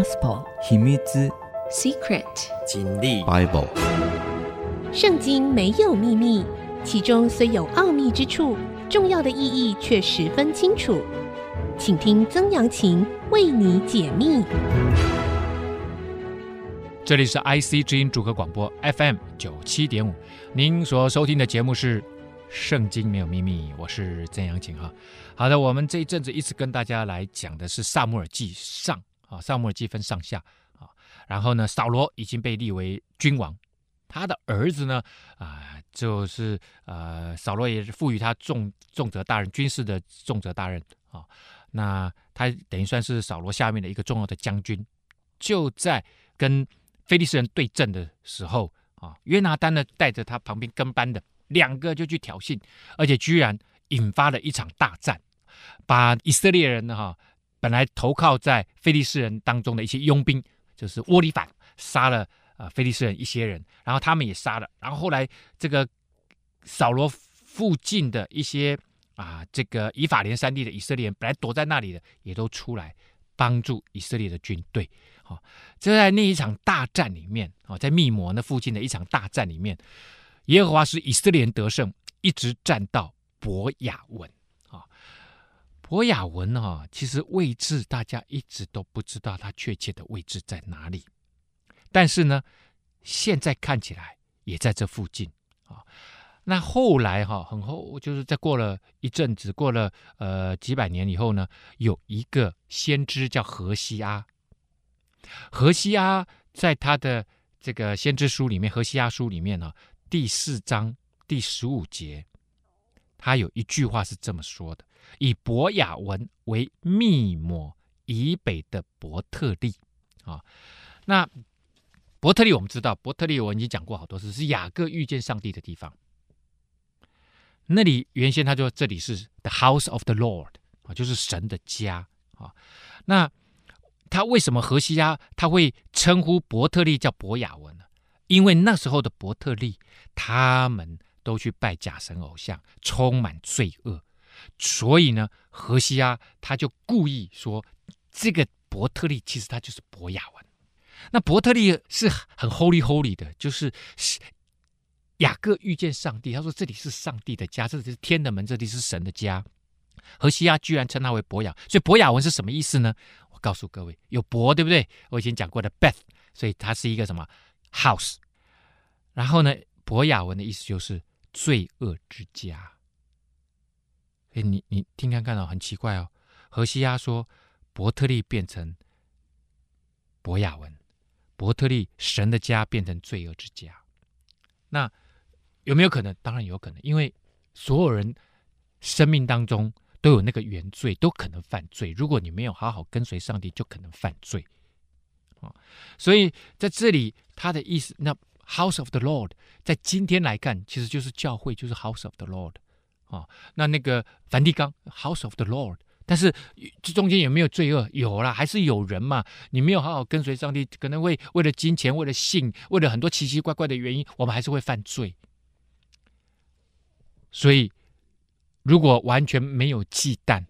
Gospel 秘密 Secret 真理 Bible 圣经没有秘密，其中虽有奥秘之处，重要的意义却十分清楚。请听曾阳晴为你解密。这里是 IC 之音主客广播 FM 九七点五，您所收听的节目是《圣经没有秘密》，我是曾阳晴哈。好的，我们这一阵子一直跟大家来讲的是《撒母耳记上》啊，《撒母耳记》分上下啊。然后呢，扫罗已经被立为君王，他的儿子呢啊，就是呃，扫罗也是赋予他重重责大任，军事的重责大任啊。那他等于算是扫罗下面的一个重要的将军。就在跟非利士人对阵的时候啊，约拿单呢带着他旁边跟班的两个就去挑衅，而且居然引发了一场大战。把以色列人呢哈，本来投靠在非利士人当中的一些佣兵，就是窝里反，杀了啊非利士人一些人，然后他们也杀了，然后后来这个扫罗附近的一些啊这个以法莲山地的以色列人，本来躲在那里的，也都出来帮助以色列的军队。好，就在那一场大战里面啊，在密摩那附近的一场大战里面，耶和华使以色列人得胜，一直战到伯雅文。啊博雅文哈，其实位置大家一直都不知道它确切的位置在哪里，但是呢，现在看起来也在这附近啊。那后来哈，很后就是在过了一阵子，过了呃几百年以后呢，有一个先知叫何西阿，何西阿在他的这个先知书里面，何西阿书里面呢，第四章第十五节，他有一句话是这么说的。以伯雅文为密抹以北的伯特利啊，那伯特利我们知道，伯特利我已经讲过好多次，是雅各遇见上帝的地方。那里原先他说这里是 the house of the Lord 啊，就是神的家啊。那他为什么何西阿他会称呼伯特利叫伯雅文呢？因为那时候的伯特利他们都去拜假神偶像，充满罪恶。所以呢，荷西阿他就故意说，这个伯特利其实他就是伯雅文。那伯特利是很 holy holy 的，就是雅各遇见上帝，他说这里是上帝的家，这里是天的门，这里是神的家。荷西阿居然称他为伯雅，所以伯雅文是什么意思呢？我告诉各位，有伯对不对？我以前讲过的 Beth，所以它是一个什么 house。然后呢，伯雅文的意思就是罪恶之家。哎，你你听看看哦，很奇怪哦。何西亚说，伯特利变成伯雅文，伯特利神的家变成罪恶之家。那有没有可能？当然有可能，因为所有人生命当中都有那个原罪，都可能犯罪。如果你没有好好跟随上帝，就可能犯罪。啊，所以在这里他的意思，那 House of the Lord 在今天来看，其实就是教会，就是 House of the Lord。啊，那那个梵蒂冈 House of the Lord，但是这中间有没有罪恶？有啦，还是有人嘛？你没有好好跟随上帝，可能会为了金钱、为了性、为了很多奇奇怪怪的原因，我们还是会犯罪。所以，如果完全没有忌惮，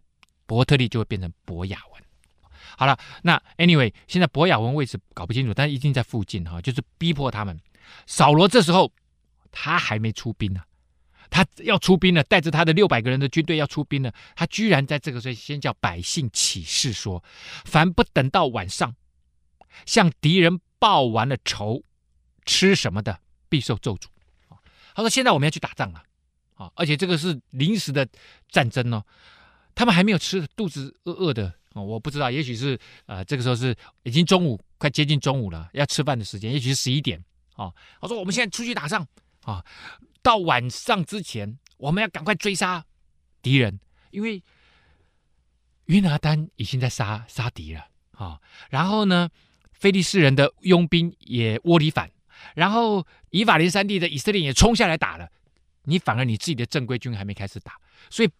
伯特利就会变成伯雅文。好了，那 Anyway，现在伯雅文位置搞不清楚，但一定在附近哈，就是逼迫他们。扫罗这时候他还没出兵呢。他要出兵了，带着他的六百个人的军队要出兵了。他居然在这个时候先叫百姓起誓说：“凡不等到晚上，向敌人报完了仇，吃什么的，必受咒诅。”他说：“现在我们要去打仗了，啊，而且这个是临时的战争哦。他们还没有吃，肚子饿饿的，我不知道，也许是呃，这个时候是已经中午，快接近中午了，要吃饭的时间，也许是十一点啊。他说：我们现在出去打仗啊。”到晚上之前，我们要赶快追杀敌人，因为约拿单已经在杀杀敌了啊。然后呢，非利士人的佣兵也窝里反，然后以法莲山地的以色列也冲下来打了。你反而你自己的正规军还没开始打，所以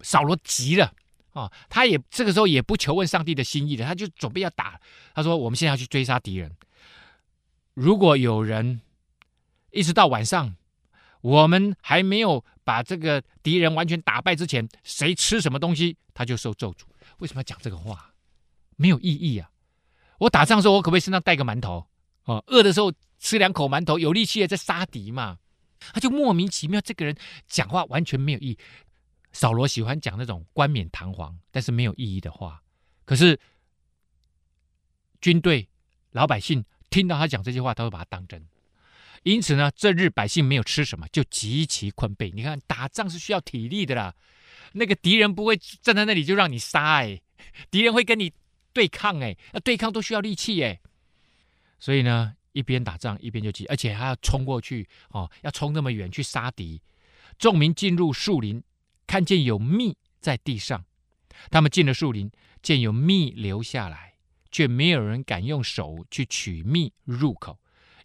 扫罗急了啊。他也这个时候也不求问上帝的心意了，他就准备要打。他说：“我们现在要去追杀敌人，如果有人一直到晚上。”我们还没有把这个敌人完全打败之前，谁吃什么东西，他就受咒诅。为什么要讲这个话？没有意义啊！我打仗的时候，我可不可以身上带个馒头？哦，饿的时候吃两口馒头，有力气的在杀敌嘛？他就莫名其妙，这个人讲话完全没有意义。扫罗喜欢讲那种冠冕堂皇但是没有意义的话，可是军队老百姓听到他讲这些话，他会把他当真。因此呢，这日百姓没有吃什么，就极其困惫。你看，打仗是需要体力的啦，那个敌人不会站在那里就让你杀哎，敌人会跟你对抗哎，那对抗都需要力气哎。所以呢，一边打仗一边就急，而且还要冲过去哦，要冲那么远去杀敌。众民进入树林，看见有蜜在地上，他们进了树林，见有蜜流下来，却没有人敢用手去取蜜入口，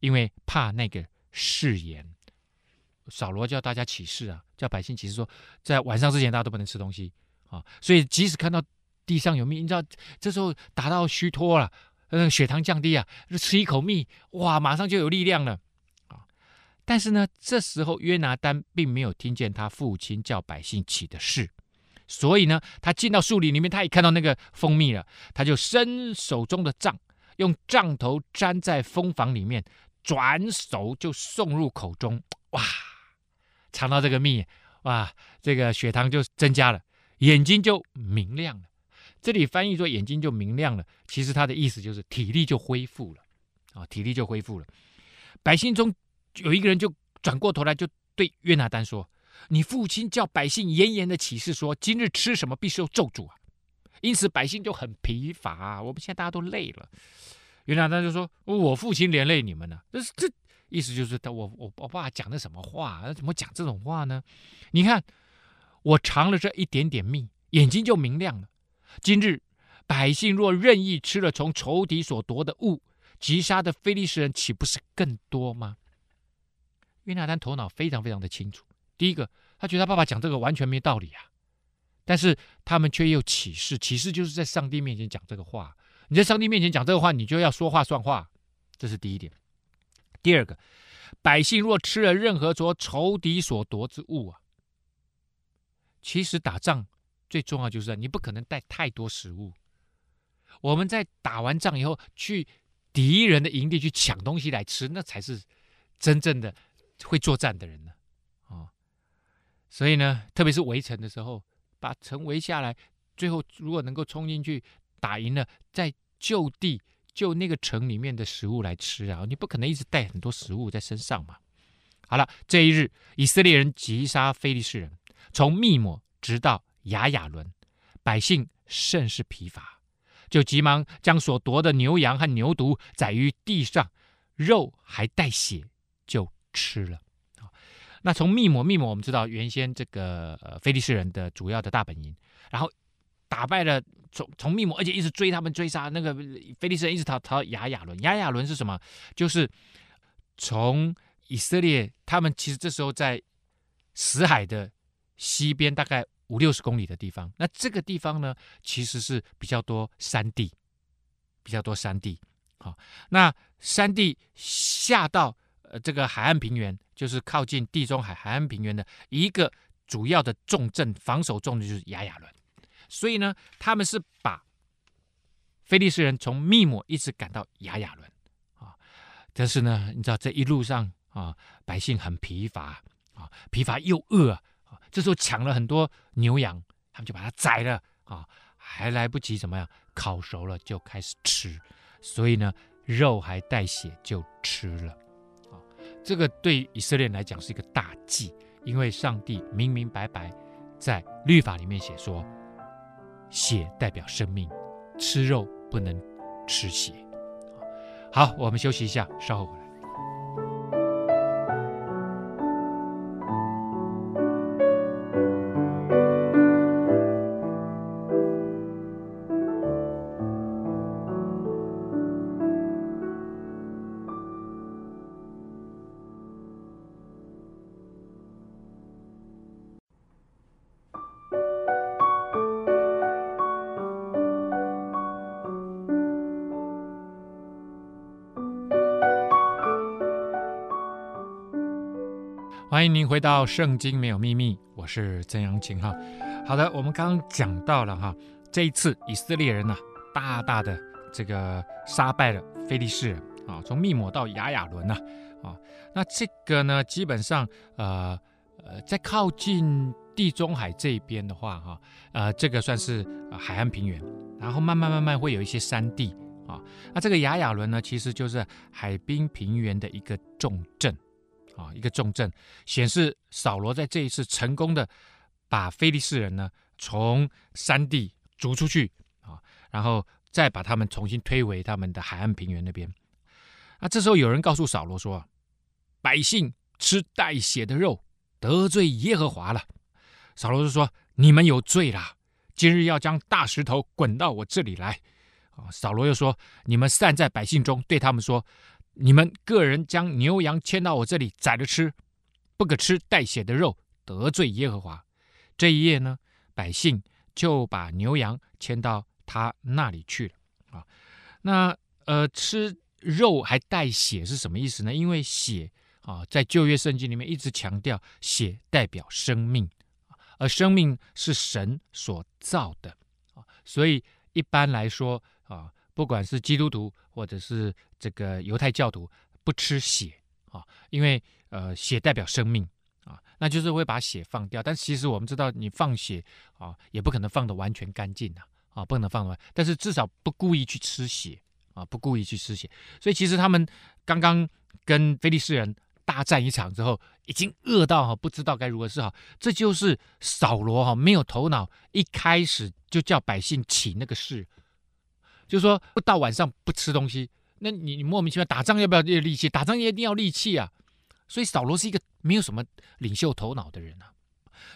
因为怕那个誓言。扫罗叫大家起誓啊，叫百姓起誓说，在晚上之前大家都不能吃东西啊。所以即使看到地上有蜜，你知道这时候打到虚脱了。那个血糖降低啊，吃一口蜜，哇，马上就有力量了啊！但是呢，这时候约拿单并没有听见他父亲叫百姓起的誓，所以呢，他进到树林里面，他也看到那个蜂蜜了，他就伸手中的杖，用杖头粘在蜂房里面，转手就送入口中，哇，尝到这个蜜，哇，这个血糖就增加了，眼睛就明亮了。这里翻译说眼睛就明亮了，其实他的意思就是体力就恢复了，啊，体力就恢复了。百姓中有一个人就转过头来就对约拿单说：“你父亲叫百姓严严的起誓说，今日吃什么必受咒诅啊！因此百姓就很疲乏。我们现在大家都累了。”约拿单就说：“我父亲连累你们呢、啊？这这意思就是他我我我爸讲的什么话？怎么讲这种话呢？你看我尝了这一点点蜜，眼睛就明亮了。”今日百姓若任意吃了从仇敌所夺的物，击杀的非利士人岂不是更多吗？约拿单头脑非常非常的清楚。第一个，他觉得他爸爸讲这个完全没道理啊，但是他们却又起誓，起誓就是在上帝面前讲这个话。你在上帝面前讲这个话，你就要说话算话，这是第一点。第二个，百姓若吃了任何从仇敌所夺之物啊，其实打仗。最重要就是你不可能带太多食物。我们在打完仗以后，去敌人的营地去抢东西来吃，那才是真正的会作战的人呢。啊，所以呢，特别是围城的时候，把城围下来，最后如果能够冲进去打赢了，再就地就那个城里面的食物来吃啊，你不可能一直带很多食物在身上嘛。好了，这一日以色列人击杀非利士人，从密抹直到。亚雅伦，百姓甚是疲乏，就急忙将所夺的牛羊和牛犊宰于地上，肉还带血，就吃了。那从密抹，密抹我们知道原先这个呃非利士人的主要的大本营，然后打败了从从密谋，而且一直追他们追杀那个菲利士人，一直逃逃到亚雅仑。亚雅仑是什么？就是从以色列，他们其实这时候在死海的西边，大概。五六十公里的地方，那这个地方呢，其实是比较多山地，比较多山地。好，那山地下到呃这个海岸平原，就是靠近地中海海岸平原的一个主要的重镇，防守重的就是亚雅伦。所以呢，他们是把非利士人从密抹一直赶到亚雅伦啊。但是呢，你知道这一路上啊，百姓很疲乏啊，疲乏又饿啊。这时候抢了很多牛羊，他们就把它宰了啊，还来不及怎么样烤熟了就开始吃，所以呢，肉还带血就吃了啊。这个对以色列人来讲是一个大忌，因为上帝明明白白在律法里面写说，血代表生命，吃肉不能吃血。好，我们休息一下，稍后回来。回到《圣经没有秘密》，我是曾阳晴哈。好的，我们刚刚讲到了哈，这一次以色列人呐、大大的这个杀败了非利士人啊，从密抹到亚雅伦呐啊，那这个呢，基本上呃呃，在靠近地中海这边的话哈，呃，这个算是海岸平原，然后慢慢慢慢会有一些山地啊，那这个亚雅伦呢，其实就是海滨平原的一个重镇啊，一个重镇，显示扫罗在这一次成功的把非利士人呢从山地逐出去啊，然后。再把他们重新推回他们的海岸平原那边。那这时候有人告诉扫罗说：“百姓吃带血的肉，得罪耶和华了。”扫罗就说：“你们有罪了，今日要将大石头滚到我这里来。”啊，扫罗又说：“你们散在百姓中，对他们说：你们个人将牛羊牵到我这里宰了吃，不可吃带血的肉，得罪耶和华。”这一夜呢，百姓就把牛羊牵到。他那里去了啊？那呃，吃肉还带血是什么意思呢？因为血啊，在旧约圣经里面一直强调血代表生命，而生命是神所造的啊，所以一般来说啊，不管是基督徒或者是这个犹太教徒，不吃血啊，因为呃，血代表生命啊，那就是会把血放掉。但其实我们知道，你放血啊，也不可能放的完全干净啊。啊，不能放完，但是至少不故意去吃血啊，不故意去吃血。所以其实他们刚刚跟非利士人大战一场之后，已经饿到哈，不知道该如何是好。这就是扫罗哈没有头脑，一开始就叫百姓起那个誓，就说不到晚上不吃东西。那你你莫名其妙打仗要不要力气？打仗一定要力气啊。所以扫罗是一个没有什么领袖头脑的人啊，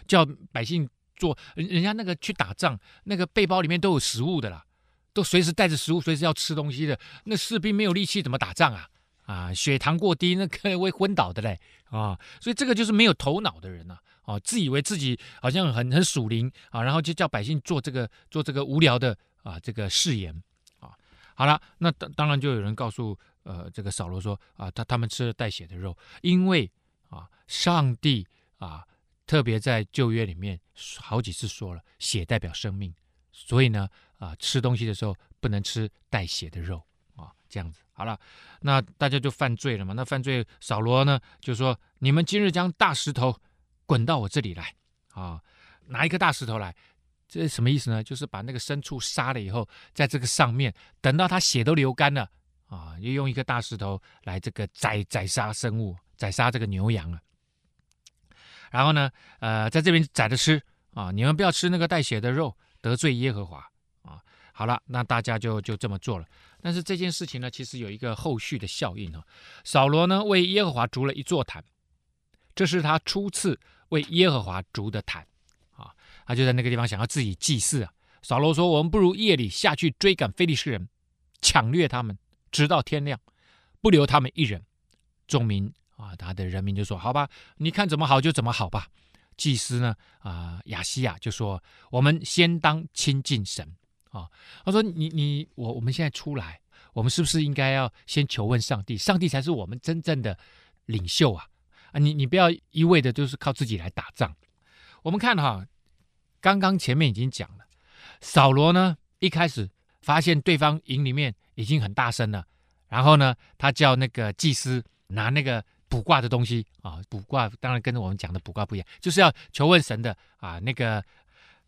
叫百姓。做人人家那个去打仗，那个背包里面都有食物的啦，都随时带着食物，随时要吃东西的。那士兵没有力气怎么打仗啊？啊，血糖过低，那可能会昏倒的嘞啊！所以这个就是没有头脑的人呐，啊，自以为自己好像很很属灵啊，然后就叫百姓做这个做这个无聊的啊这个誓言。好了，那当当然就有人告诉呃这个扫罗说啊，他他们吃了带血的肉，因为啊上帝啊。特别在旧约里面好几次说了，血代表生命，所以呢，啊，吃东西的时候不能吃带血的肉啊，这样子好了，那大家就犯罪了嘛。那犯罪，扫罗呢就说：“你们今日将大石头滚到我这里来啊，拿一个大石头来，这是什么意思呢？就是把那个牲畜杀了以后，在这个上面，等到他血都流干了啊，又用一个大石头来这个宰宰杀生物，宰杀这个牛羊啊。”然后呢，呃，在这边宰着吃啊，你们不要吃那个带血的肉，得罪耶和华啊。好了，那大家就就这么做了。但是这件事情呢，其实有一个后续的效应啊。扫罗呢，为耶和华筑了一座坛，这是他初次为耶和华筑的坛。他就在那个地方想要自己祭祀啊。扫罗说：“我们不如夜里下去追赶非利士人，抢掠他们，直到天亮，不留他们一人。”众民。啊，他的人民就说：“好吧，你看怎么好就怎么好吧。”祭司呢，啊，亚西亚就说：“我们先当亲近神啊。”他说：“你你我我们现在出来，我们是不是应该要先求问上帝？上帝才是我们真正的领袖啊！啊，你你不要一味的就是靠自己来打仗。我们看哈，刚刚前面已经讲了，扫罗呢一开始发现对方营里面已经很大声了，然后呢，他叫那个祭司拿那个。卜卦的东西啊，卜卦当然跟我们讲的卜卦不一样，就是要求问神的啊。那个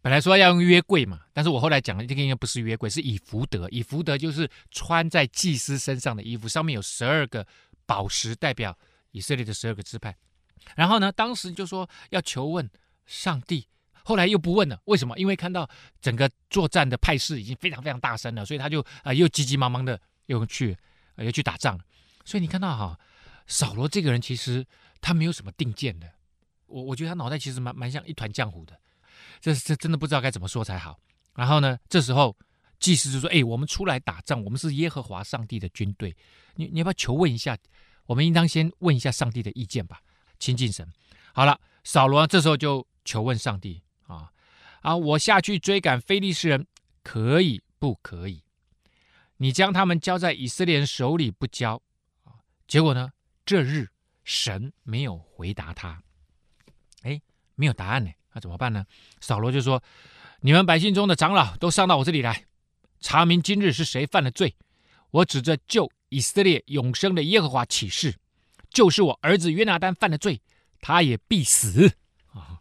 本来说要用约柜嘛，但是我后来讲了，这个应该不是约柜，是以福德。以福德就是穿在祭司身上的衣服，上面有十二个宝石，代表以色列的十二个支派。然后呢，当时就说要求问上帝，后来又不问了，为什么？因为看到整个作战的态势已经非常非常大声了，所以他就啊又急急忙忙的又去又去打仗。所以你看到哈。扫罗这个人其实他没有什么定见的，我我觉得他脑袋其实蛮蛮像一团浆糊的，这这真的不知道该怎么说才好。然后呢，这时候祭司就说：“哎，我们出来打仗，我们是耶和华上帝的军队，你你要不要求问一下？我们应当先问一下上帝的意见吧，亲近神。”好了，扫罗这时候就求问上帝啊啊，我下去追赶非利士人可以不可以？你将他们交在以色列人手里不交啊？结果呢？这日，神没有回答他，哎，没有答案呢，那怎么办呢？扫罗就说：“你们百姓中的长老都上到我这里来，查明今日是谁犯了罪。我指着救以色列永生的耶和华起誓，就是我儿子约拿单犯了罪，他也必死。啊，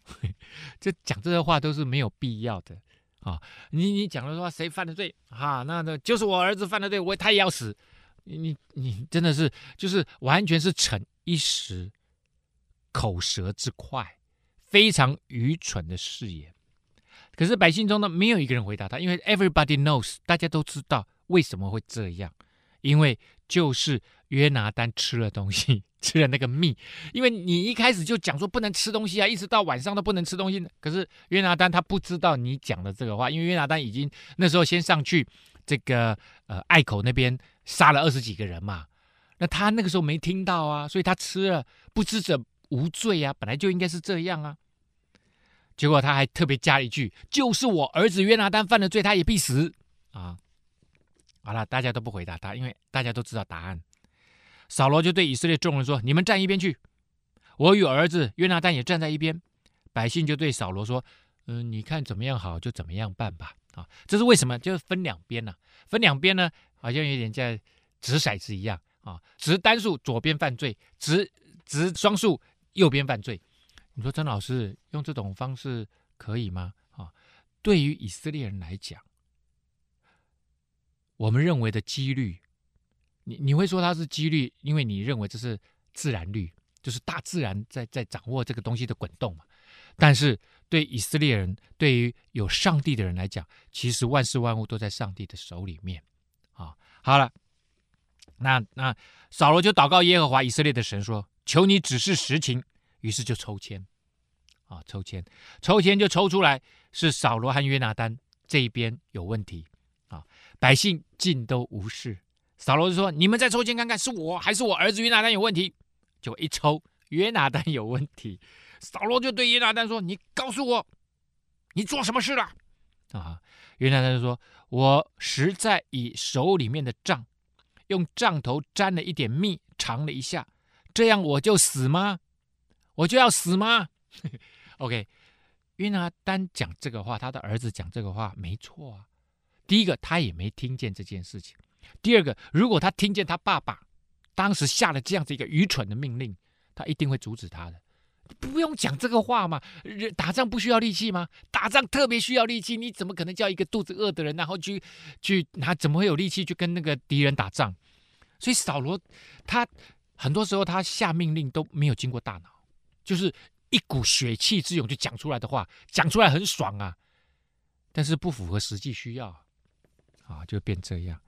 这讲这些话都是没有必要的啊！你你讲的说谁犯的罪啊？那那就是我儿子犯的罪，我他也要死。你你真的是就是完全是逞一时口舌之快，非常愚蠢的誓言。可是百姓中呢，没有一个人回答他，因为 everybody knows，大家都知道为什么会这样，因为就是约拿单吃了东西，吃了那个蜜。因为你一开始就讲说不能吃东西啊，一直到晚上都不能吃东西。可是约拿单他不知道你讲的这个话，因为约拿单已经那时候先上去这个呃隘口那边杀了二十几个人嘛，那他那个时候没听到啊，所以他吃了不知者无罪啊，本来就应该是这样啊。结果他还特别加一句：“就是我儿子约拿单犯了罪，他也必死。”啊，好了，大家都不回答他，因为大家都知道答案。扫罗就对以色列众人说：“你们站一边去，我与儿子约拿单也站在一边。”百姓就对扫罗说：“嗯、你看怎么样好就怎么样办吧。”啊，这是为什么？就是分两边呢、分两边呢，好像有点像掷骰子一样啊，掷单数左边犯罪，掷掷双数右边犯罪。你说曾老师用这种方式可以吗？啊，对于以色列人来讲，我们认为的几率，你你会说它是几率，因为你认为这是自然律，就是大自然在在掌握这个东西的滚动嘛。但是对以色列人，对于有上帝的人来讲，其实万事万物都在上帝的手里面。啊，好了，那那扫罗就祷告耶和华以色列的神说：“求你指示实情。”于是就抽签，啊，抽签，抽签就抽出来是扫罗和约拿单这一边有问题，啊，百姓尽都无视。扫罗就说：“你们再抽签看看，是我还是我儿子约拿单有问题？”就一抽，约拿单有问题。扫罗就对约拿单说：“你告诉我，你做什么事了？”啊，约拿单就说：“我实在以手里面的杖，用杖头沾了一点蜜，尝了一下，这样我就死吗？”我就要死吗？OK，约拿单讲这个话，他的儿子讲这个话没错啊。第一个，他也没听见这件事情；第二个，如果他听见他爸爸当时下了这样子一个愚蠢的命令，他一定会阻止他的。不用讲这个话嘛，打仗不需要力气吗？打仗特别需要力气，你怎么可能叫一个肚子饿的人，然后去去，拿怎么会有力气去跟那个敌人打仗？所以扫罗他很多时候他下命令都没有经过大脑。就是一股血气之勇就讲出来的话，讲出来很爽啊，但是不符合实际需要，啊，就变这样。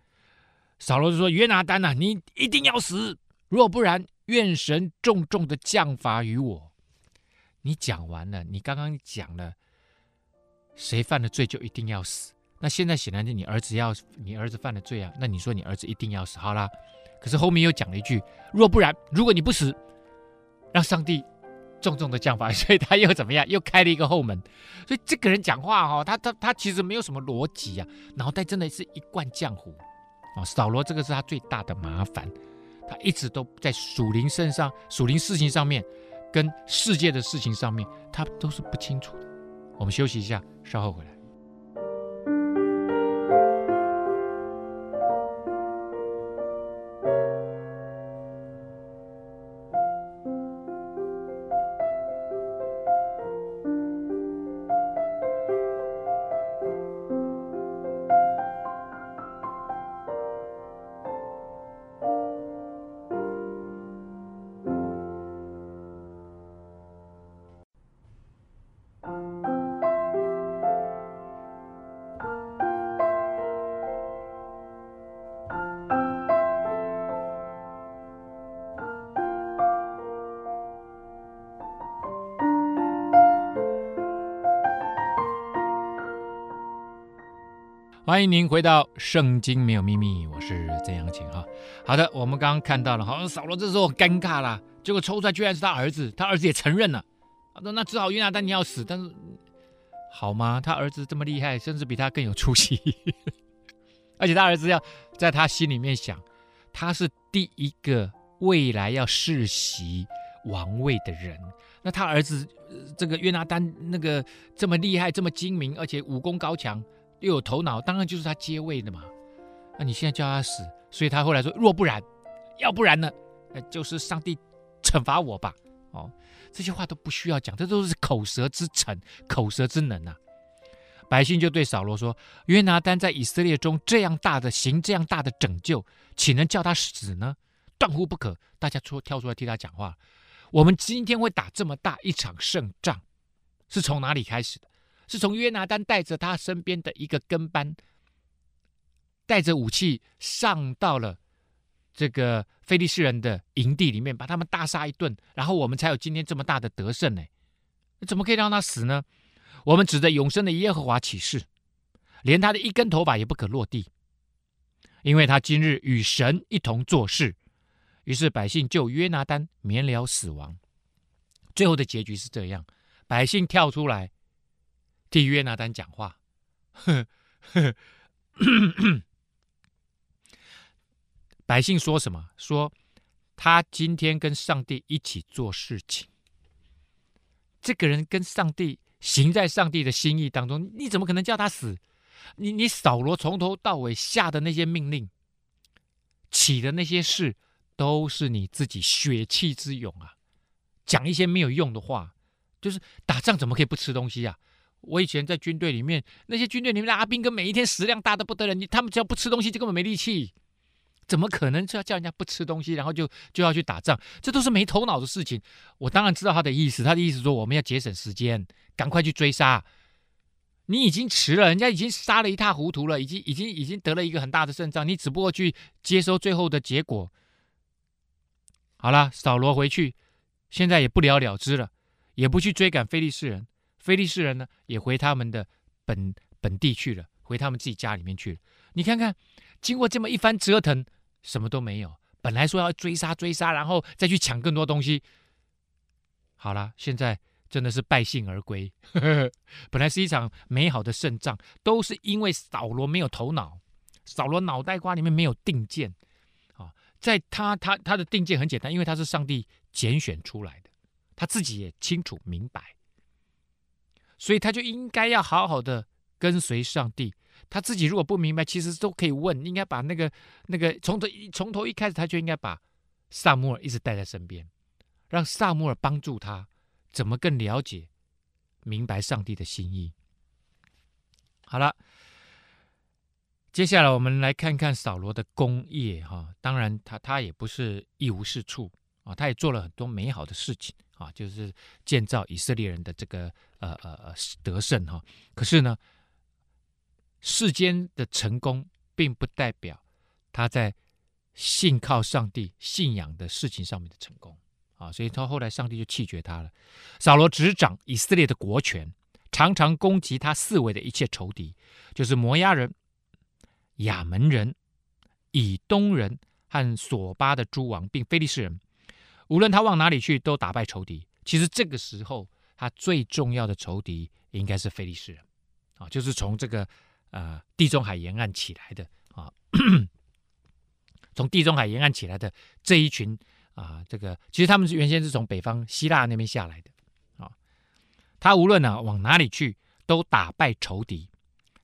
扫罗就说：“约拿单呐，你一定要死，若不然，愿神重重的降罚于我。”你讲完了，你刚刚讲了，谁犯了罪就一定要死。那现在显然是你儿子要，你儿子犯了罪啊，那你说你儿子一定要死，好啦。可是后面又讲了一句：“若不然，如果你不死，让上帝。”重重的降罚，所以他又怎么样？又开了一个后门。所以这个人讲话、哦，他他他其实没有什么逻辑啊，脑袋真的是一贯浆糊啊。扫罗这个是他最大的麻烦，他一直都在属灵身上、属灵事情上面，跟世界的事情上面，他都是不清楚的。我们休息一下，稍后回来。欢迎您回到《圣经没有秘密》，我是曾阳晴哈。好的，我们刚刚看到了，好像扫罗这时候尴尬了，结果抽出来居然是他儿子，他儿子也承认了。他说：“那只好约拿丹你要死。”但是好吗？他儿子这么厉害，甚至比他更有出息，而且他儿子要在他心里面想，他是第一个未来要世袭王位的人。那他儿子这个约拿丹那个这么厉害，这么精明，而且武功高强。又有头脑，当然就是他接位的嘛。那你现在叫他死，所以他后来说：若不然，要不然呢？那就是上帝惩罚我吧。哦，这些话都不需要讲，这都是口舌之逞，口舌之能啊。百姓就对扫罗说：“约拿单在以色列中这样大的行这样大的拯救，岂能叫他死呢？断乎不可！”大家出跳出来替他讲话。我们今天会打这么大一场胜仗，是从哪里开始的？是从约拿单带着他身边的一个跟班，带着武器上到了这个菲利士人的营地里面，把他们大杀一顿，然后我们才有今天这么大的得胜呢。怎么可以让他死呢？我们指着永生的耶和华起誓，连他的一根头发也不可落地，因为他今日与神一同做事。于是百姓就约拿单免了死亡。最后的结局是这样：百姓跳出来替约拿单讲话。呵呵呵呵百姓说什么？说他今天跟上帝一起做事情。这个人跟上帝。行在上帝的心意当中，你怎么可能叫他死？你你扫罗从头到尾下的那些命令，起的那些事，都是你自己血气之勇啊！讲一些没有用的话，就是打仗怎么可以不吃东西啊？我以前在军队里面，那些军队里面的阿兵哥，每一天食量大得不得了，你他们只要不吃东西，就根本没力气。怎么可能就要叫人家不吃东西，然后就就要去打仗？这都是没头脑的事情。我当然知道他的意思，他的意思说我们要节省时间，赶快去追杀。你已经迟了，人家已经杀了一塌糊涂了，已经已经已经得了一个很大的胜仗，你只不过去接收最后的结果。好了，扫罗回去，现在也不了了之了，也不去追赶非利士人，菲利士人呢也回他们的本本地去了，回他们自己家里面去了。你看看，经过这么一番折腾。什么都没有。本来说要追杀追杀，然后再去抢更多东西。好了，现在真的是败兴而归。本来是一场美好的胜仗，都是因为扫罗没有头脑，扫罗脑袋瓜里面没有定见啊。在他他他的定见很简单，因为他是上帝拣选出来的，他自己也清楚明白，所以他就应该要好好的跟随上帝。他自己如果不明白，其实都可以问，应该把那个那个从头从头一开始，他就应该把撒母耳一直带在身边，让撒母耳帮助他怎么更了解、明白上帝的心意。好了，接下来我们来看看扫罗的功业哈，当然他他也不是一无是处啊，他也做了很多美好的事情啊，就是建造以色列人的这个呃呃呃得胜哈，可是呢。世间的成功，并不代表他在信靠上帝、信仰的事情上面的成功啊！所以他后来上帝就弃绝他了。扫罗执掌以色列的国权，常常攻击他四围的一切仇敌，就是摩押人、亚门人、以东人和索巴的诸王，并非利士人。无论他往哪里去，都打败仇敌。其实这个时候，他最重要的仇敌应该是菲利士人啊，就是从这个。呃，地中海沿岸起来的啊，从地中海沿岸起来的这一群啊，这个其实他们是原先是从北方希腊那边下来的啊。他无论呢、往哪里去，都打败仇敌。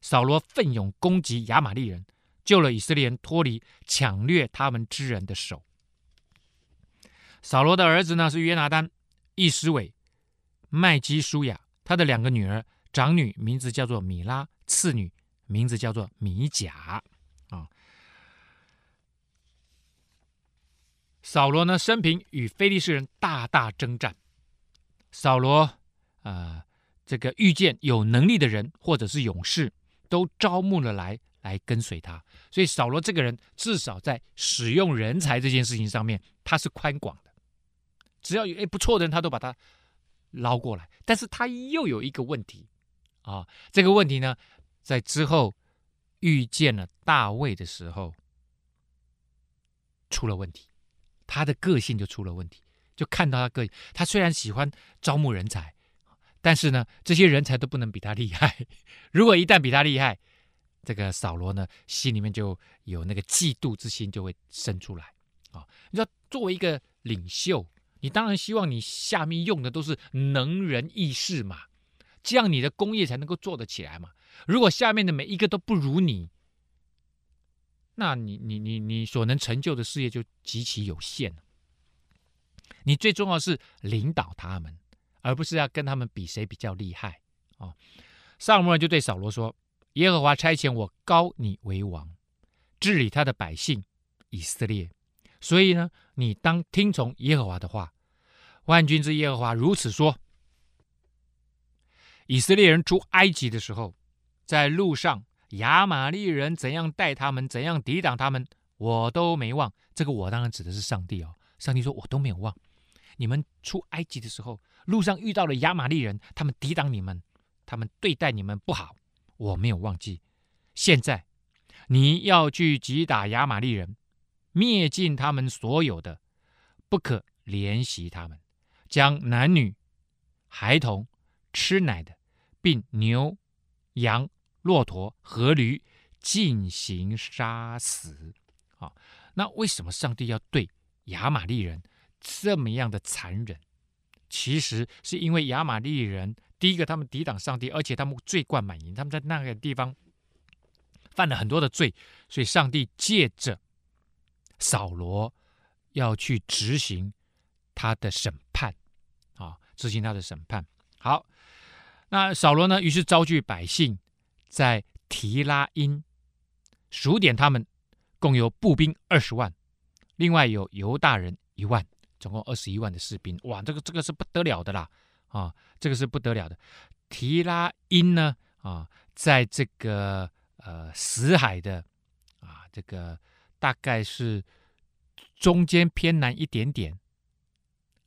扫罗奋勇攻击亚玛力人，救了以色列人脱离抢掠他们之人的手。扫罗的儿子呢是约拿单、易施伟、麦基舒雅，他的两个女儿，长女名字叫做米拉，次女。名字叫做米甲啊。扫罗呢，生平与非利士人大大征战。扫罗啊、呃，这个遇见有能力的人或者是勇士，都招募了来来跟随他。所以扫罗这个人，至少在使用人才这件事情上面，他是宽广。只要有诶不错的人，他都把他捞过来。但是他又有一个问题啊，这个问题呢？在之后遇见了大卫的时候，出了问题，他的个性就出了问题。就看到他个，他虽然喜欢招募人才，但是呢，这些人才都不能比他厉害。如果一旦比他厉害，这个扫罗呢，心里面就有那个嫉妒之心就会生出来啊。你知道，作为一个领袖，你当然希望你下面用的都是能人异士嘛，这样你的工业才能够做得起来嘛。如果下面的每一个都不如你，那你你你你所能成就的事业就极其有限。你最重要是领导他们，而不是要跟他们比谁比较厉害啊。撒母耳就对扫罗说：“耶和华差遣我高你为王，治理他的百姓以色列。所以呢，你当听从耶和华的话。万军之耶和华如此说：以色列人出埃及的时候，在路上亚玛力人怎样待他们，怎样抵挡他们，我都没忘。这个我当然指的是上帝哦。上帝说我都没有忘。你们出埃及的时候，路上遇到了亚玛力人，他们抵挡你们。”他们对待你们不好，我没有忘记。现在你要去击打亚玛力人，灭尽他们所有的，不可怜惜他们，将男女、孩童、吃奶的，并牛、羊、骆驼和驴进行杀死。啊，那为什么上帝要对亚玛利人这么样的残忍？其实是因为亚玛利人。第一个，他们抵挡上帝，而且他们罪贯满盈，他们在那个地方犯了很多的罪，所以上帝借着扫罗要去执行他的审判啊，执行他的审判。好，那扫罗呢，于是召集百姓在提拉因数点他们，共有步兵二十万，另外有犹大人一万，总共二十一万的士兵。哇，这个这个是不得了的啦！啊，这个是不得了的。提拉因呢，啊，在这个呃死海的啊，这个大概是中间偏南一点点，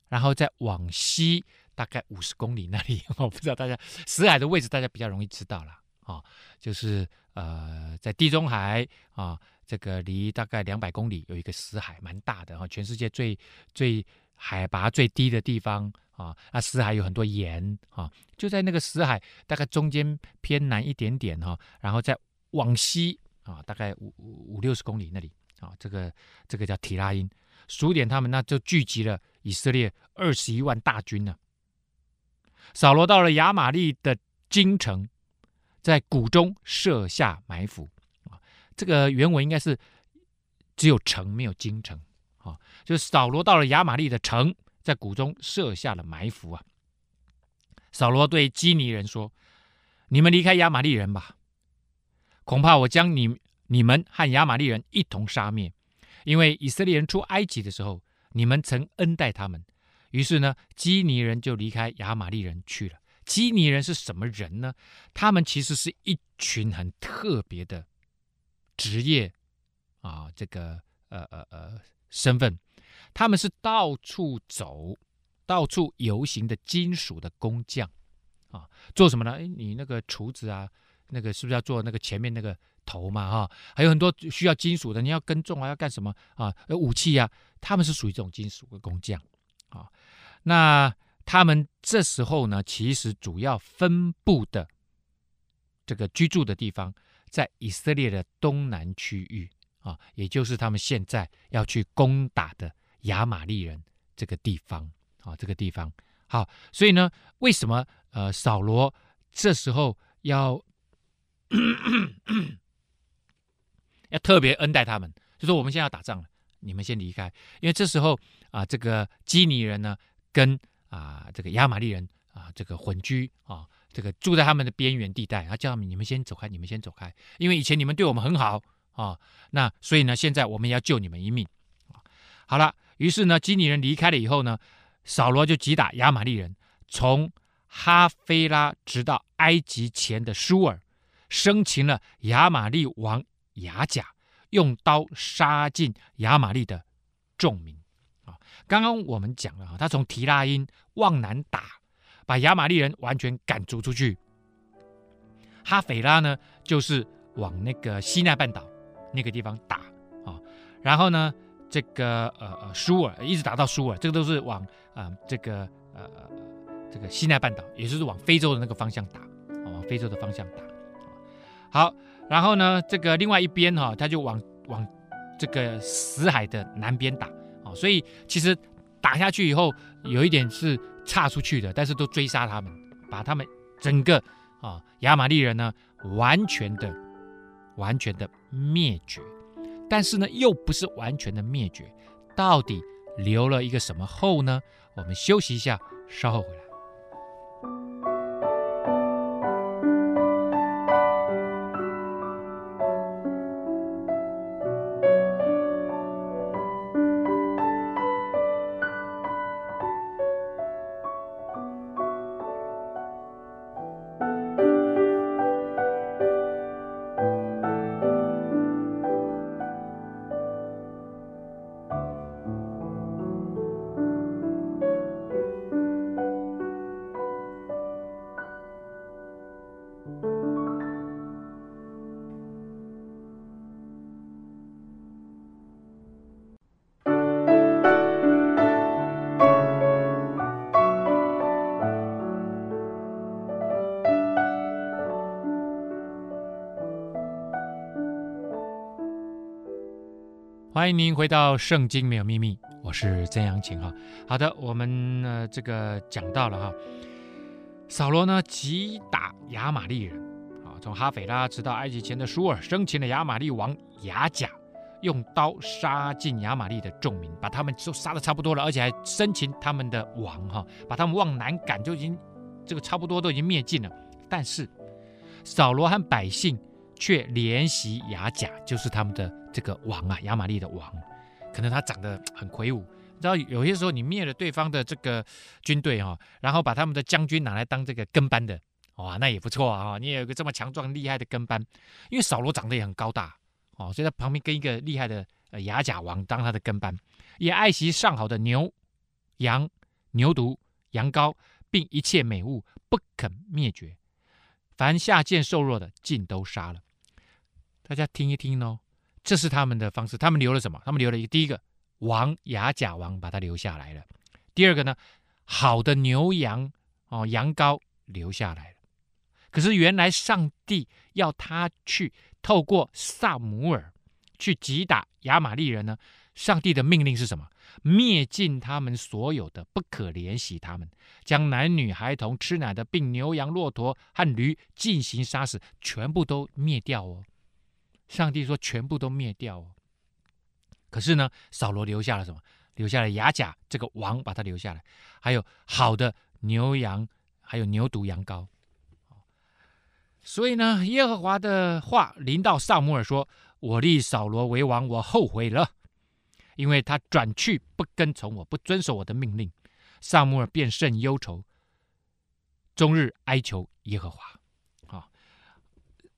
然后再往西大概五十公里那里，我不知道大家死海的位置，大家比较容易知道了啊，就是呃在地中海啊，这个离大概两百公里有一个死海，蛮大的哈，全世界最最海拔最低的地方。啊，那死海有很多盐啊，就在那个死海大概中间偏南一点点哈，然后再往西啊，大概五五六十公里那里啊，这个这个叫提拉因，数点他们那就聚集了以色列二十一万大军呢。扫罗到了亚玛力的京城，在谷中设下埋伏啊，这个原文应该是只有城没有京城啊，就扫罗到了亚玛力的城。在谷中设下了埋伏啊！扫罗对基尼人说：“你们离开亚玛力人吧，恐怕我将你你们和亚玛力人一同杀灭。因为以色列人出埃及的时候，你们曾恩待他们。于是呢，基尼人就离开亚玛力人去了。基尼人是什么人呢？他们其实是一群很特别的职业啊，这个呃呃呃身份。”他们是到处走、到处游行的金属的工匠啊，做什么呢？哎，你那个厨子啊，那个是不是要做那个前面那个头嘛？哈，还有很多需要金属的，你要耕种啊，要干什么啊？武器啊，他们是属于这种金属的工匠啊。那他们这时候呢，其实主要分布的这个居住的地方，在以色列的东南区域啊，也就是他们现在要去攻打的。亚玛力人这个地方啊，这个地方好，所以呢，为什么呃扫罗这时候要要特别恩待他们？就说我们现在要打仗了，你们先离开，因为这时候啊，这个基尼人呢跟啊这个亚玛力人啊这个混居啊，这个住在他们的边缘地带，他叫他们你们先走开，你们先走开，因为以前你们对我们很好啊，那所以呢，现在我们要救你们一命。好了。于是呢，基尼人离开了以后呢，扫罗就击打亚玛力人，从哈菲拉直到埃及前的舒尔，生擒了亚玛力王亚甲，用刀杀尽亚玛力的众民。啊，刚刚我们讲了啊，他从提拉因往南打，把亚玛力人完全赶逐出去。哈菲拉呢，就是往那个西奈半岛那个地方打啊，然后呢。这个呃呃，舒尔一直打到舒尔，这个都是往啊、呃、这个呃这个西奈半岛，也就是往非洲的那个方向打，往非洲的方向打。好，然后呢，这个另外一边哈，他就往往这个死海的南边打啊，所以其实打下去以后，有一点是岔出去的，但是都追杀他们，把他们整个啊亚玛力人呢完全的、完全的灭绝，但是呢，又不是完全的灭绝，到底留了一个什么后呢？我们休息一下，稍后回来。欢迎您回到《圣经没有秘密》，我是曾阳晴哈。好的，我们呢这个讲到了哈，扫罗呢击打亚玛力人啊，从哈斐拉直到埃及前的舒尔，生擒了亚玛力王亚甲，用刀杀尽亚玛利的众民，把他们都杀的差不多了，而且还生擒他们的王哈，把他们往南赶，就已经这个差不多都已经灭尽了。但是扫罗和百姓却怜惜亚甲，就是他们的。这个王啊，亚玛力的王，可能他长得很魁梧。你知道，有些时候你灭了对方的这个军队哈、哦，然后把他们的将军拿来当这个跟班的，哇，那也不错啊。你也有个这么强壮厉害的跟班，因为扫罗长得也很高大哦，所以他旁边跟一个厉害的呃亚甲王当他的跟班，也爱惜上好的牛、羊、牛犊、羊羔，并一切美物，不肯灭绝。凡下贱瘦弱的，尽都杀了。大家听一听哦。这是他们的方式，他们留了什么？他们留了一个第一个王亚甲王，把他留下来了。第二个呢，好的牛羊哦，羊羔留下来了。可是原来上帝要他去透过撒母耳去击打亚玛力人呢？上帝的命令是什么？灭尽他们所有的，不可怜惜他们，将男女孩童、吃奶的，并牛羊骆驼和驴进行杀死，全部都灭掉哦。上帝说：“全部都灭掉哦。”可是呢，扫罗留下了什么？留下了亚甲这个王，把他留下来，还有好的牛羊，还有牛犊羊羔。所以呢，耶和华的话临到撒母耳说：“我立扫罗为王，我后悔了，因为他转去不跟从我，不遵守我的命令。”撒母耳便甚忧愁，终日哀求耶和华。啊，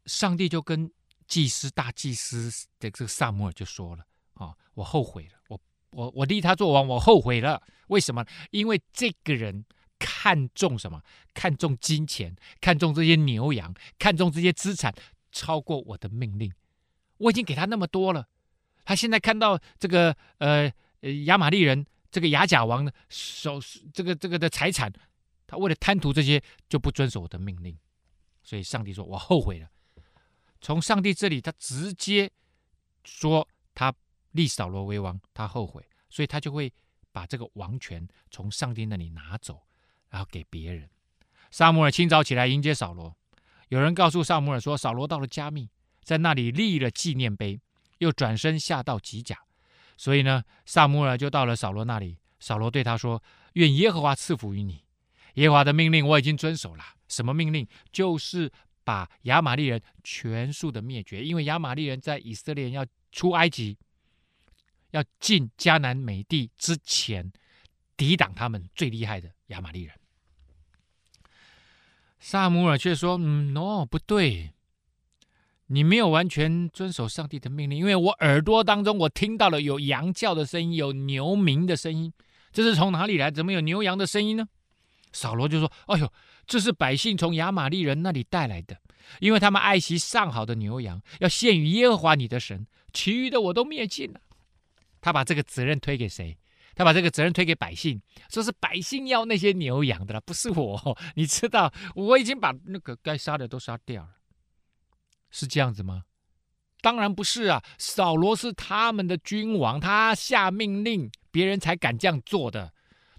上帝就跟。祭司大祭司的这个撒母耳就说了：“啊，我后悔了，我我我立他做王，我后悔了。为什么？因为这个人看重什么？看重金钱，看重这些牛羊，看重这些资产，超过我的命令。我已经给他那么多了，他现在看到这个呃呃亚玛力人这个亚甲王的手这个这个的财产，他为了贪图这些，就不遵守我的命令。所以上帝说我后悔了。”从上帝这里，他直接说他立扫罗为王，他后悔，所以他就会把这个王权从上帝那里拿走，然后给别人。撒母耳清早起来迎接扫罗，有人告诉撒母耳说，扫罗到了迦密，在那里立了纪念碑，又转身下到吉甲，所以呢，撒母耳就到了扫罗那里。扫罗对他说：“愿耶和华赐福于你，耶和华的命令我已经遵守了。什么命令？就是。”把亚玛力人全数的灭绝，因为亚玛力人在以色列要出埃及、要进迦南美地之前，抵挡他们最厉害的亚玛力人。撒母耳却说：“嗯，no，不对，你没有完全遵守上帝的命令，因为我耳朵当中我听到了有羊叫的声音，有牛鸣的声音，这是从哪里来？怎么有牛羊的声音呢？”扫罗就说：“哎呦。”这是百姓从亚玛力人那里带来的，因为他们爱惜上好的牛羊，要献于耶和华你的神。其余的我都灭尽了。他把这个责任推给谁？他把这个责任推给百姓，说是百姓要那些牛羊的了，不是我。你知道，我已经把那个该杀的都杀掉了，是这样子吗？当然不是啊。扫罗是他们的君王，他下命令，别人才敢这样做的。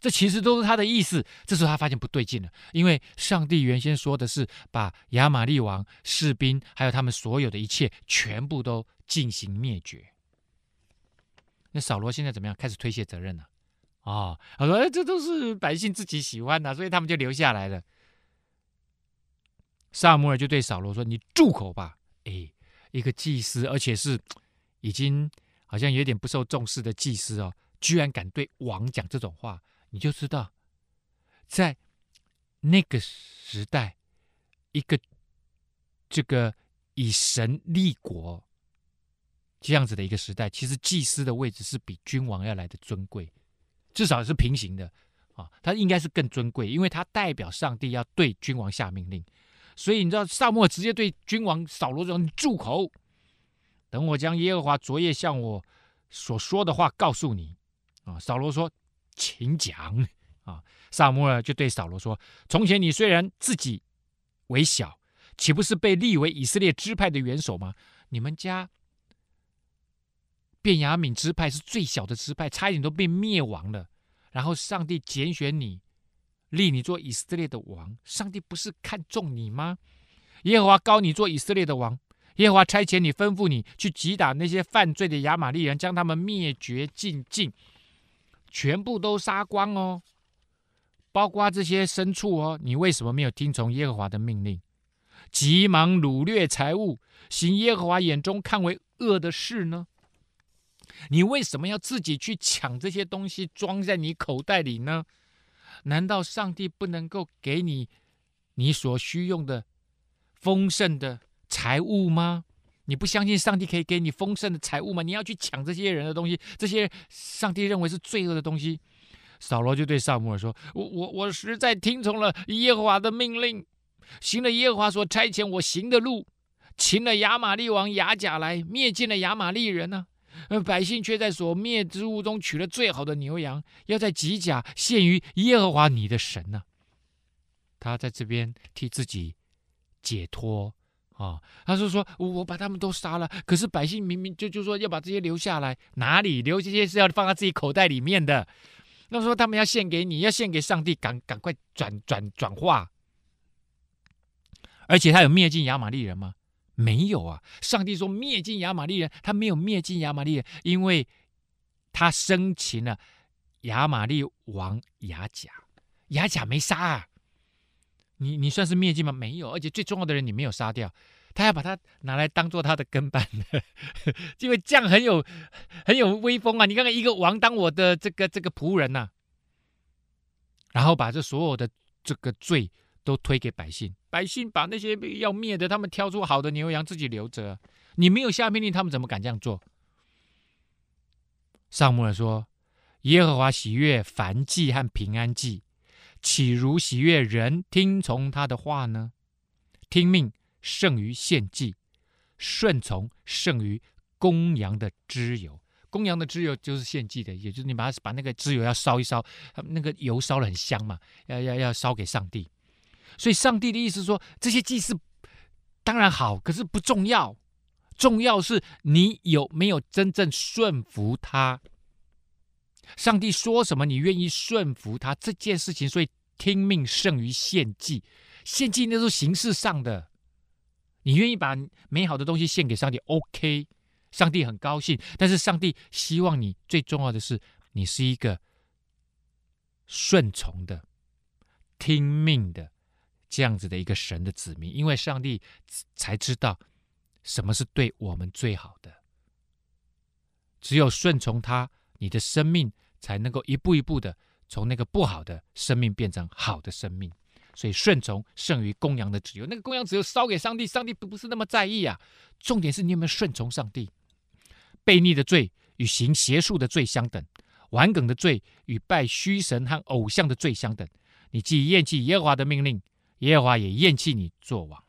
这其实都是他的意思。这时候他发现不对劲了，因为上帝原先说的是把亚玛利王士兵还有他们所有的一切全部都进行灭绝。那扫罗现在怎么样？开始推卸责任了。哦，他说：“哎，这都是百姓自己喜欢的，所以他们就留下来了。”撒母耳就对扫罗说：“你住口吧！哎，一个祭司，而且是已经好像有点不受重视的祭司哦，居然敢对王讲这种话，你就知道，在那个时代，一个这个以神立国这样子的一个时代，其实祭司的位置是比君王要来的尊贵，至少是平行的啊，他应该是更尊贵，因为他代表上帝要对君王下命令。”所以你知道，撒母耳直接对君王扫罗说：“你住口！等我将耶和华昨夜向我所说的话告诉你。”啊，扫罗说：“请讲。”啊，撒母耳就对扫罗说：“从前你虽然自己为小，岂不是被立为以色列支派的元首吗？你们家便雅悯支派是最小的支派，差一点都被灭亡了。然后上帝拣选你。”立你做以色列的王，上帝不是看重你吗？耶和华高你做以色列的王，耶和华差遣你，吩咐你去击打那些犯罪的亚玛力人，将他们灭绝尽尽，全部都杀光哦，包括这些牲畜哦。你为什么没有听从耶和华的命令，急忙掳掠财物，行耶和华眼中看为恶的事呢？你为什么要自己去抢这些东西装在你口袋里呢？难道上帝不能够给你你所需用的丰盛的财物吗？你不相信上帝可以给你丰盛的财物吗？你要去抢这些人的东西，这些上帝认为是罪恶的东西。扫罗就对撒母耳说：“我我我实在听从了耶和华的命令，行了耶和华所差遣我行的路，擒了亚玛利王亚甲来，灭尽了亚玛利人呢、”而百姓却在所灭之物中取了最好的牛羊，要在吉甲献于耶和华你的神呢、他在这边替自己解脱哦，他就说：“我把他们都杀了，可是百姓明明就就说要把这些留下来，哪里留这些是要放在自己口袋里面的？那说他们要献给你，要献给上帝，赶赶快转转转化。而且他有灭尽亚玛力人吗？”没有啊！上帝说灭尽亚玛力人，他没有灭尽亚玛力人，因为他生擒了亚玛力王亚甲，亚甲没杀啊！你你算是灭迹吗？没有，而且最重要的人你没有杀掉，他要把他拿来当做他的跟班，因为这样很有很有威风啊！你看看一个王当我的这个这个仆人呐、然后把这所有的这个罪。都推给百姓，百姓把那些要灭的，他们挑出好的牛羊自己留着。你没有下命令，他们怎么敢这样做？撒母耳说：“耶和华喜悦燔祭和平安祭，岂如喜悦人听从他的话呢？听命胜于献祭，顺从胜于公羊的脂油。公羊的脂油就是献祭的，也就是你把它把那个脂油要烧一烧，那个油烧得很香嘛，要要要烧给上帝。”所以，上帝的意思说，这些祭祀当然好，可是不重要，重要是你有没有真正顺服他。上帝说什么，你愿意顺服他这件事情。所以，听命胜于献祭。献祭那是形式上的，你愿意把美好的东西献给上帝，OK，上帝很高兴。但是，上帝希望你最重要的是，你是一个顺从的、听命的。这样子的一个神的子民，因为上帝才知道什么是对我们最好的。只有顺从他，你的生命才能够一步一步的从那个不好的生命变成好的生命。所以顺从胜于公羊的脂油。那个公羊只有烧给上帝，上帝不是那么在意啊。重点是你有没有顺从上帝。悖逆的罪与行邪术的罪相等，顽梗的罪与拜虚神和偶像的罪相等。你既厌弃耶和华的命令。耶和华也厌弃你做王，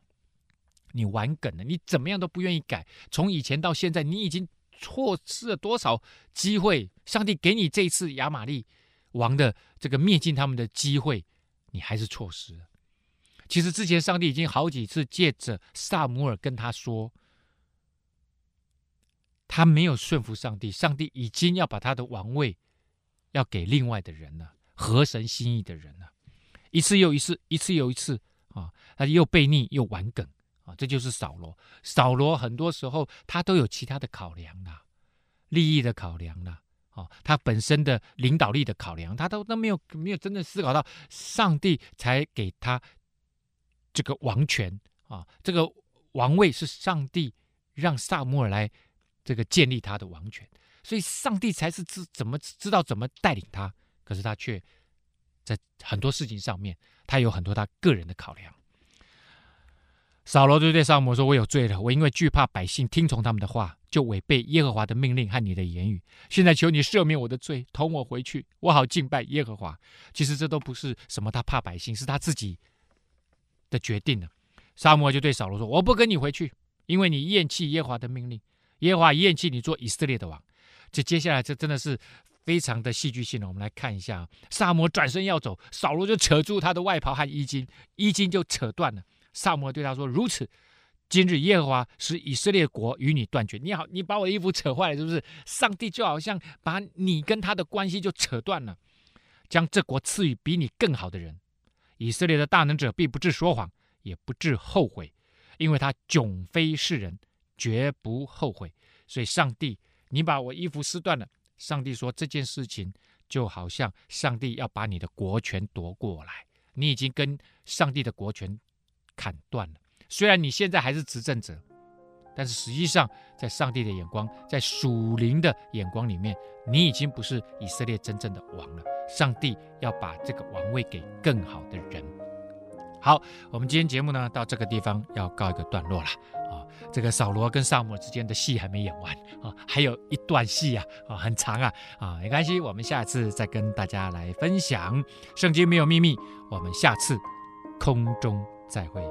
你顽梗了，你怎么样都不愿意改。从以前到现在，你已经错失了多少机会？上帝给你这次亚玛力王的这个灭尽他们的机会，你还是错失了。其实之前上帝已经好几次借着撒母耳跟他说，他没有顺服上帝，上帝已经要把他的王位要给另外的人了。合神心意的人了、一次又一次，一次又一次啊，他又悖逆又顽梗啊，这就是扫罗。扫罗很多时候他都有其他的考量啦，利益的考量啦，啊，他本身的领导力的考量，他都都没有没有真正思考到上帝才给他这个王权啊，这个王位是上帝让撒母耳来这个建立他的王权，所以上帝才是知怎么知道怎么带领他，可是他却。在很多事情上面，他有很多他个人的考量。扫罗就对萨摩说：“我有罪了，我因为惧怕百姓听从他们的话，就违背耶和华的命令和你的言语。现在求你赦免我的罪，同我回去，我好敬拜耶和华。”其实这都不是什么他怕百姓，是他自己的决定了。撒母耳就对扫罗说：“我不跟你回去，因为你厌弃耶和华的命令，耶和华厌弃你做以色列的王。”这接下来这真的是。非常的戏剧性的，我们来看一下，撒母耳转身要走，扫罗就扯住他的外袍和衣襟，衣襟就扯断了。撒母耳对他说：“如此，今日耶和华使以色列国与你断绝。你好，你把我的衣服扯坏了，是不是？上帝就好像把你跟他的关系就扯断了，将这国赐予比你更好的人。以色列的大能者必不致说谎，也不致后悔，因为他迥非世人，绝不后悔。所以，上帝，你把我衣服撕断了。”上帝说：“这件事情就好像上帝要把你的国权夺过来，你已经跟上帝的国权砍断了。虽然你现在还是执政者，但是实际上，在上帝的眼光，在属灵的眼光里面，你已经不是以色列真正的王了。上帝要把这个王位给更好的人。”好，我们今天节目呢，到这个地方要告一个段落了啊。这个扫罗跟撒母之间的戏还没演完啊，还有一段戏啊，啊，很长啊啊，没关系，我们下次再跟大家来分享。圣经没有秘密，我们下次空中再会。